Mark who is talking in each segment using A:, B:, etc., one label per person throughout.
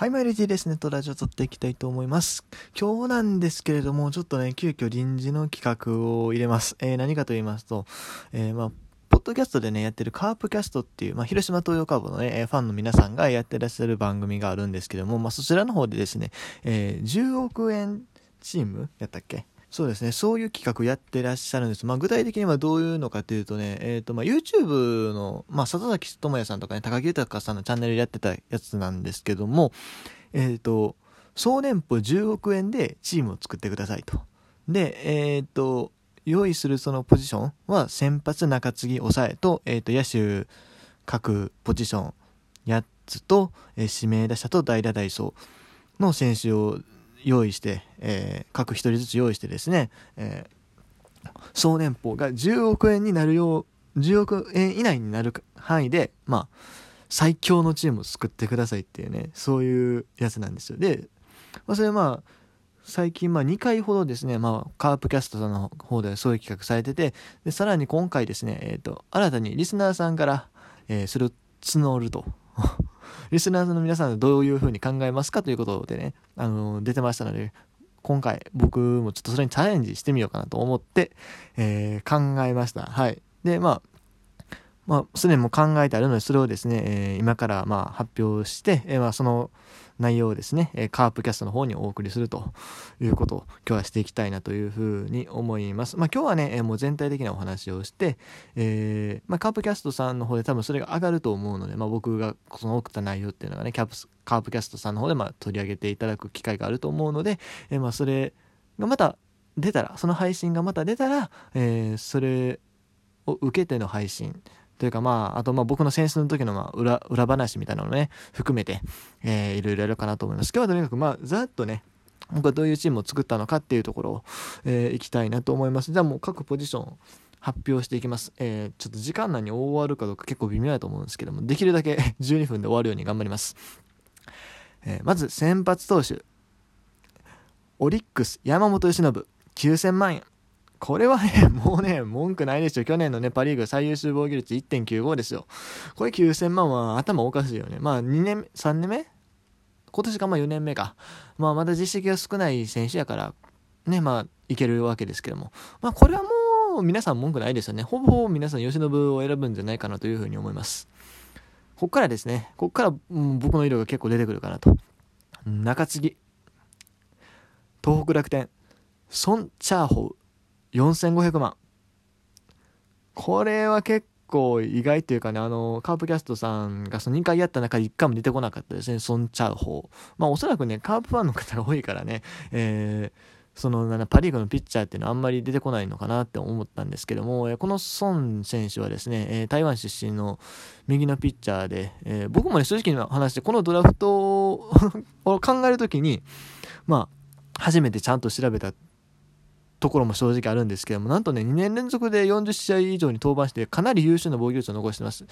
A: はい、マイルジーですね、とラジオ撮っていきたいと思います。今日なんですけれども、ちょっとね、急遽臨時の企画を入れます。えー、何かと言いますと、えー、まあ、ポッドキャストでね、やってるカープキャストっていう、まあ、広島東洋カープのね、ファンの皆さんがやってらっしゃる番組があるんですけども、まあ、そちらの方でですね、えー、10億円チームやったっけそうですね、そういう企画やってらっしゃるんです。まあ、具体的にはどういうのかというとね、えっ、ー、と、まあ、YouTube の、まあ、里崎智也さんとかね、高木豊さんのチャンネルやってたやつなんですけども、えっ、ー、と、総年俸10億円でチームを作ってくださいと。で、えっ、ー、と、用意するそのポジションは先発、中継ぎ、抑えと、えっ、と、野手各ポジション8つと、え指名打者と代打代走の選手を用意して、えー、各1人ずつ用意してですね、えー、総年俸が10億円になるよう10億円以内になる範囲で、まあ、最強のチームを作ってくださいっていうねそういうやつなんですよ。で、まあ、それはまあ最近まあ2回ほどですね、まあ、カープキャストさんの方ではそういう企画されててでさらに今回ですね、えーと、新たにリスナーさんから、えー、それを募ると。リスナーの皆さんどういうふうに考えますかということでね、あの出てましたので、今回僕もちょっとそれにチャレンジしてみようかなと思って、えー、考えました。はい。で、まあ、まあ、すでにも考えてあるので、それをですね、えー、今からまあ発表して、えー、まあその内容をですね、えー、カープキャストの方にお送りするということを今日はしていきたいなというふうに思います。まあ今日はね、えー、もう全体的なお話をして、えー、まあカープキャストさんの方で多分それが上がると思うので、まあ僕がその送った内容っていうのがね、キャプスカープキャストさんの方でまあ取り上げていただく機会があると思うので、えー、まあそれがまた出たら、その配信がまた出たら、えー、それを受けての配信というかまあ、あとまあ僕の選出の時のまあ裏裏話みたいなのをね、含めて、えー、いろいろやるかなと思います。今日はとにかくまあ、ざっとね、僕はどういうチームを作ったのかっていうところを、えー、いきたいなと思います。じゃあもう各ポジション発表していきます。えー、ちょっと時間内に終わるかどうか結構微妙だと思うんですけども、できるだけ 12分で終わるように頑張ります。えー、まず先発投手。オリックス山本由伸9000万円。これはね、もうね、文句ないでしょ。去年のね、パリーグ最優秀防御率1.95ですよ。これ9000万は頭おかしいよね。まあ2年、3年目？今年がまあ4年目か。まあまだ実績が少ない選手やから、ね、まあいけるわけですけども。まあこれはもう皆さん文句ないですよね。ほぼほぼ皆さん吉信を選ぶんじゃないかなというふうに思います。こっからですね、こっから、うん、僕の色が結構出てくるかなと。中継ぎ。東北楽天。ソン・チャーホウ。4500万。これは結構意外というかね、あの、カープキャストさんがその2回やった中で1回も出てこなかったですね、ソン・チャウホー。まあおそらくね、カープファンの方が多いからね、えー、そのパ・リーグのピッチャーっていうのはあんまり出てこないのかなって思ったんですけども、このソン選手はですね、台湾出身の右のピッチャーで、え、僕もね、正直な話で、このドラフトを考えるときに、まあ、初めてちゃんと調べたところも正直あるんですけども、なんとね、2年連続で40試合以上に登板して、かなり優秀な防御率を残してます。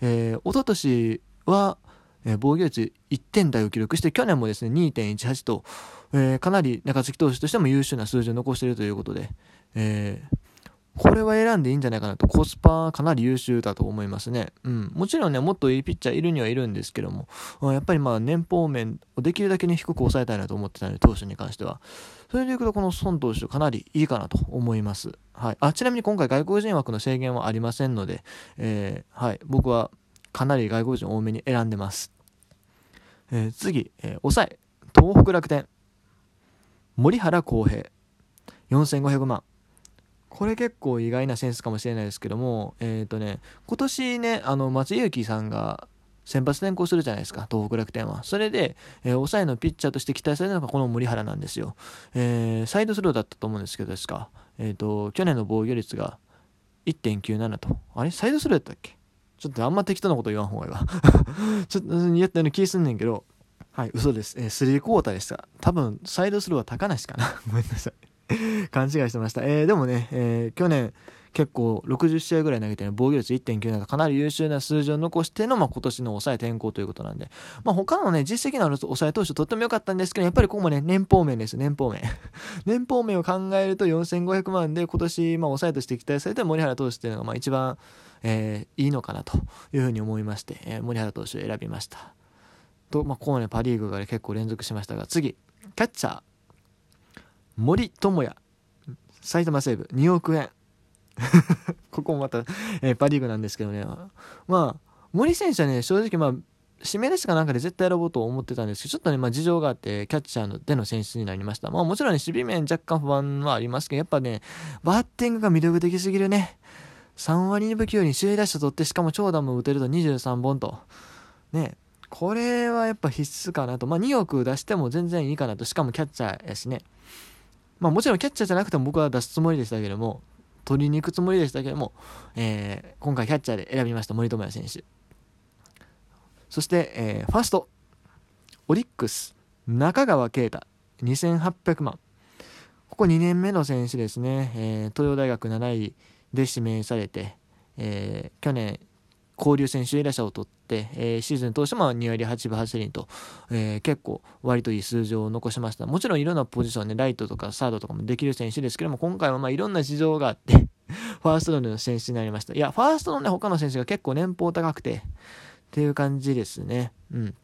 A: えー、一昨年は、えー、防御率1点台を記録して、去年もですね、2.18と、えー、かなり中継投手としても優秀な数字を残しているということで、えー、これは選んでいいんじゃないかなと、コスパかなり優秀だと思いますね。うん。もちろんね、もっといいピッチャーいるにはいるんですけども、やっぱりまあ年俸面をできるだけに低く抑えたいなと思ってたので、投手に関しては。それでいくと、この孫投手かなりいいかなと思います。はい。あ、ちなみに今回外国人枠の制限はありませんので、えー、はい。僕はかなり外国人多めに選んでます。えー、次、えー、抑え、東北楽天、森原康平、4500万。これ結構意外なセンスかもしれないですけども、えっ、ー、とね、今年ね、あの、松井裕樹さんが先発転向するじゃないですか、東北楽天は。それで、えー、抑えのピッチャーとして期待されるのがこの森原なんですよ。えー、サイドスローだったと思うんですけど、ですか。えっ、ー、と、去年の防御率が1.97と。あれ？サイドスローやったっけ？ちょっとあんま適当なこと言わん方がいいわ。ちょっとやったような気すんねんけど、はい、嘘です。えー、スリークォーターでした。多分、サイドスローは高梨かな。ごめんなさい。勘違いしてました。えー、でもね、えー、去年結構60試合ぐらい投げて、ね、防御率1.9なかなり優秀な数字を残しての、まあ、今年の抑え転向ということなんで、まあ、他のね、実績のある抑え投手とっても良かったんですけど、やっぱりここもね、年俸面です、年俸面。年俸面を考えると4500万で今年、まあ、抑えとして期待された森原投手っていうのが、まあ、一番、えー、いいのかなというふうに思いまして、えー、森原投手を選びました。と、まあ、こうね、パ・リーグが、ね、結構連続しましたが、次、キャッチャー、森友哉、埼玉西部、2億円。ここもまた、えー、パ・リーグなんですけどね、まあ、森選手はね、正直、まあ、指名ですかなんかで絶対選ぼうと思ってたんですけど、ちょっとね、まあ、事情があって、キャッチャーのでの選出になりました。まあ、もちろんね、守備面若干不安はありますけど、やっぱね、バッティングが魅力的すぎるね。3割2分9に首位打者取って、しかも長打も打てると23本と。ね、これはやっぱ必須かなと。まあ、2億出しても全然いいかなと。しかもキャッチャーやしね。まあ、もちろんキャッチャーじゃなくても僕は出すつもりでしたけども、取りに行くつもりでしたけども、えー、今回キャッチャーで選びました森友哉選手。そして、えー、ファースト、オリックス、中川圭太、2800万。ここ2年目の選手ですね。えー、東洋大学7位で指名されて、えー、去年、交流選手エラ者を取って、えー、シーズン通しても2割8分8厘と、えー、結構割といい数字を残しました。もちろんいろんなポジションね、ライトとかサードとかもできる選手ですけども、今回はまあいろんな事情があって ファーストの選手になりました。いや、ファーストのね、他の選手が結構年俸高くて、っていう感じですね。うん。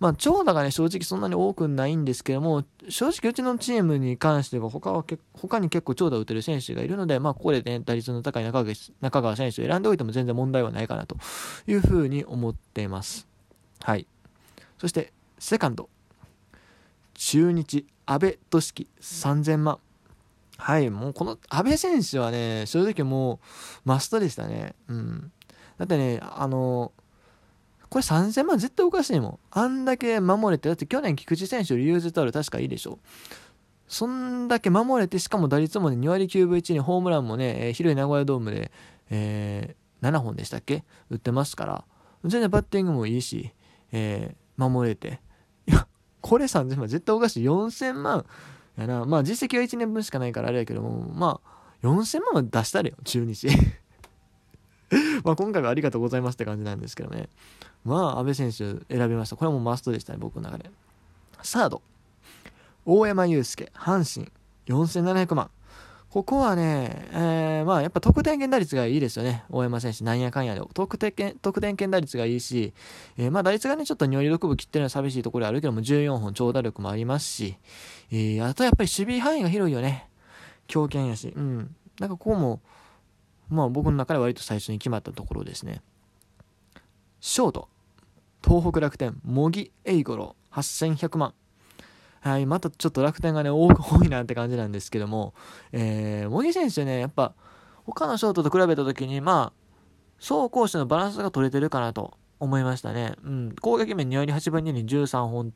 A: まあ、長打がね、正直そんなに多くないんですけども、正直うちのチームに関しては他はけ他に結構長打を打てる選手がいるので、まあ、ここでね、打率の高い中中川選手を選んでおいても全然問題はないかなというふうに思っています。はい。そして、セカンド。中日、阿部俊樹、3000万。はい、もうこの阿部選手はね、正直もうマストでしたね。うん。だってね、あの、これ3000万絶対おかしいもん。あんだけ守れて、だって去年菊池選手よりユーズタオル確かいいでしょ。そんだけ守れて、しかも打率もね、2割9分1にホームランもね、えー、広い名古屋ドームで、えー、7本でしたっけ？打ってますから、全然バッティングもいいし、えー、守れて。いや、これ3000万絶対おかしい。4000万やな。まあ実績は1年分しかないからあれやけども、まあ、4000万は出したれよ、中日。まあ今回はありがとうございますって感じなんですけどね。まあ、安倍選手選びました。これはもうマストでしたね、僕の中で。サード、大山祐介、阪神、4700万。ここはね、えー、まあやっぱ得点圏打率がいいですよね。大山選手、なんやかんやで。得点圏、得点圏打率がいいし、えー、まあ打率がね、ちょっと2割6分切ってるのは寂しいところあるけども、14本長打力もありますし、えー、あとやっぱり守備範囲が広いよね。強肩やし。うん。なんかここも、まあ僕の中で割と最初に決まったところですね。ショート、東北楽天、茂木英五郎、8100万。はい、またちょっと楽天がね、多く 多いなって感じなんですけども、えー、茂木選手ね、やっぱ、他のショートと比べたときに、まあ、走攻守のバランスが取れてるかなと思いましたね。うん、攻撃面2割8分2に13本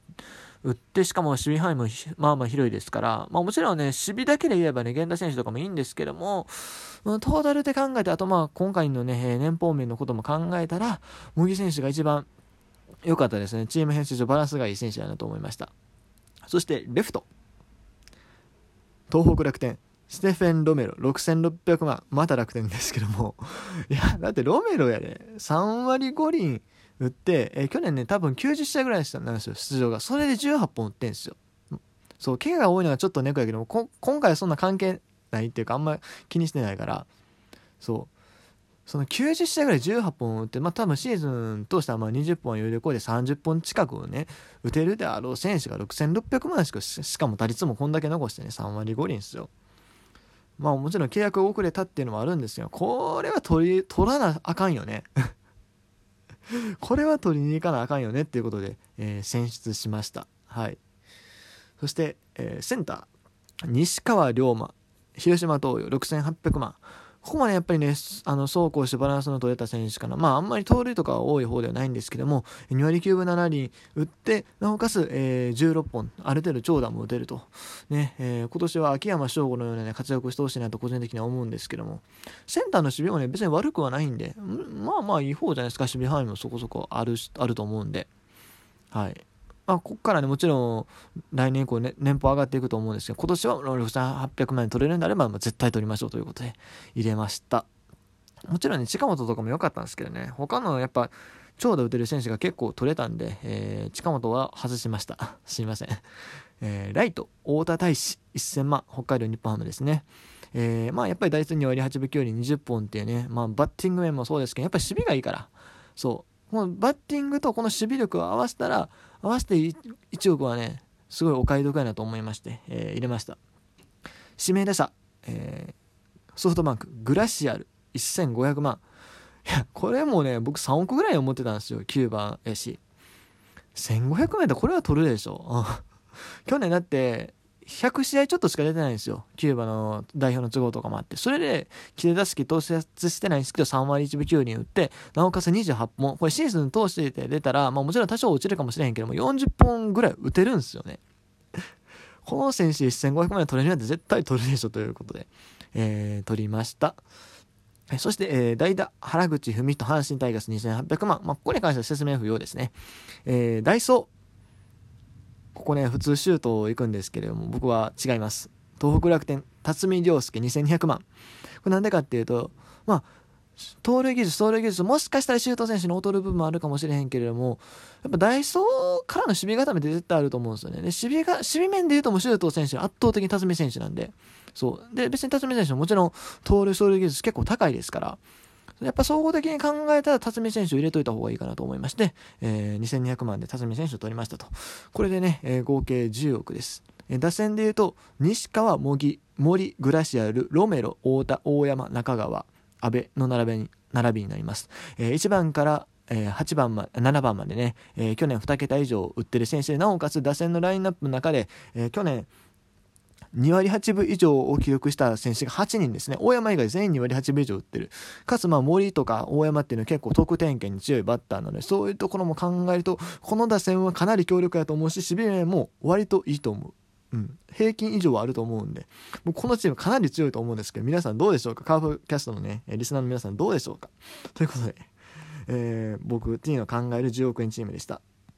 A: 打って、しかも守備範囲もまあまあ広いですから、まあもちろんね、守備だけで言えばね、源田選手とかもいいんですけども、トータルで考えて、あとまあ今回のね、年俸面のことも考えたら、茂木選手が一番良かったですね。チーム編成上バランスがいい選手だなと思いました。そして、レフト。東北楽天。ステフェン・ロメロ、6600万。また楽天ですけども。いや、だってロメロやで、3割5厘打って、えー、去年ね、多分90試合ぐらいなんですよ、出場が。それで18本打ってんですよ。そう、怪我が多いのがちょっと猫やけども、今回はそんな関係ないっていうか、あんまり気にしてないから、そう。その90試合ぐらい18本打って、まあ多分シーズン通してはまあ20本余裕でこうで30本近くをね、打てるであろう選手が6600万しか、しかも打率もこんだけ残してね、3割5厘ですよ。まあもちろん契約遅れたっていうのもあるんですよ。これは取り、取らなあかんよね。これは取りに行かなあかんよねっていうことで、えー、選出しました。はい。そして、えー、センター、西川龍馬、広島東洋6800万。ここまでやっぱりね、あの、走行してバランスの取れた選手かな。まあ、あんまり盗塁とかは多い方ではないんですけども、2割9分7厘打って、なおかつ、えー、16本、ある程度長打も打てると。ね、えー、今年は秋山翔吾のような、ね、活躍をしてほしいなと個人的には思うんですけども、センターの守備もね、別に悪くはないんで、まあまあいい方じゃないですか、守備範囲もそこそこある、あると思うんで。はい。まあ、ここからね、もちろん、来年以降、ね、年俸上がっていくと思うんですけど、今年は6800万円取れるんであれば、まあ、絶対取りましょうということで入れました。もちろんね、近本とかも良かったんですけどね、他のやっぱ、長打打てる選手が結構取れたんで、えー、近本は外しました。すいません。えー、ライト、太田大使、1000万、北海道日本ハムですね。えー、まあやっぱり打率2割8分9厘20本っていうね、まあバッティング面もそうですけど、やっぱり守備がいいから、そう、このバッティングとこの守備力を合わせたら合わせて1億はねすごいお買い得やなと思いまして、えー、入れました。指名打者、えー、ソフトバンクグラシアル1500万。いやこれもね僕3億ぐらい思ってたんですよ9番やし1500万でこれは取るでしょ。去年だって100試合ちょっとしか出てないんですよ。キューバの代表の都合とかもあって。それで、切れ出す気投出してないんですけど、3割1分9厘打って、なおかつ28本。これシーズン通してて出たら、まあもちろん多少落ちるかもしれへんけども、40本ぐらい打てるんですよね。この選手1500万円取れるなんて絶対取るでしょということで、えー、取りました。そして、えー、代打、原口文人、阪神タイガース2800万。まあ、ここに関しては説明不要ですね。えー、ダイソー、ここね、普通シュート行くんですけれども、僕は違います。東北楽天、辰巳涼介2200万。これなんでかっていうと、まあ、盗塁技術、盗塁技術、もしかしたらシュート選手に劣る部分もあるかもしれへんけれども、やっぱダイソーからの守備固めって絶対あると思うんですよね。で、守備が、守備面で言うともうシュート選手圧倒的に辰巳選手なんで、そう。で、別に辰巳選手ももちろん盗塁、走塁技術結構高いですから、やっぱ総合的に考えたら辰巳選手を入れといた方がいいかなと思いまして、えー、2200万で辰巳選手を取りましたと。これでね、えー、合計10億です。えー、打線で言うと、西川、茂木、森、グラシアル、ロメロ、太田、大山、中川、阿部の並びに並びになります。えー、1番からえー、8番ま、7番までね、えー、去年2桁以上打ってる選手で、なおかつ打線のラインナップの中で、えー、去年、2割8分以上を記録した選手が8人ですね。大山以外全員2割8分以上打ってる。かつ、ま、森とか大山っていうのは結構得点圏に強いバッターなので、そういうところも考えると、この打線はかなり強力やと思うし、守備面も割といいと思う。うん、平均以上はあると思うんで、もうこのチームかなり強いと思うんですけど、皆さんどうでしょうか？カーフキャストのね、リスナーの皆さんどうでしょうか？ということで、えー、僕、T の考える10億円チームでした。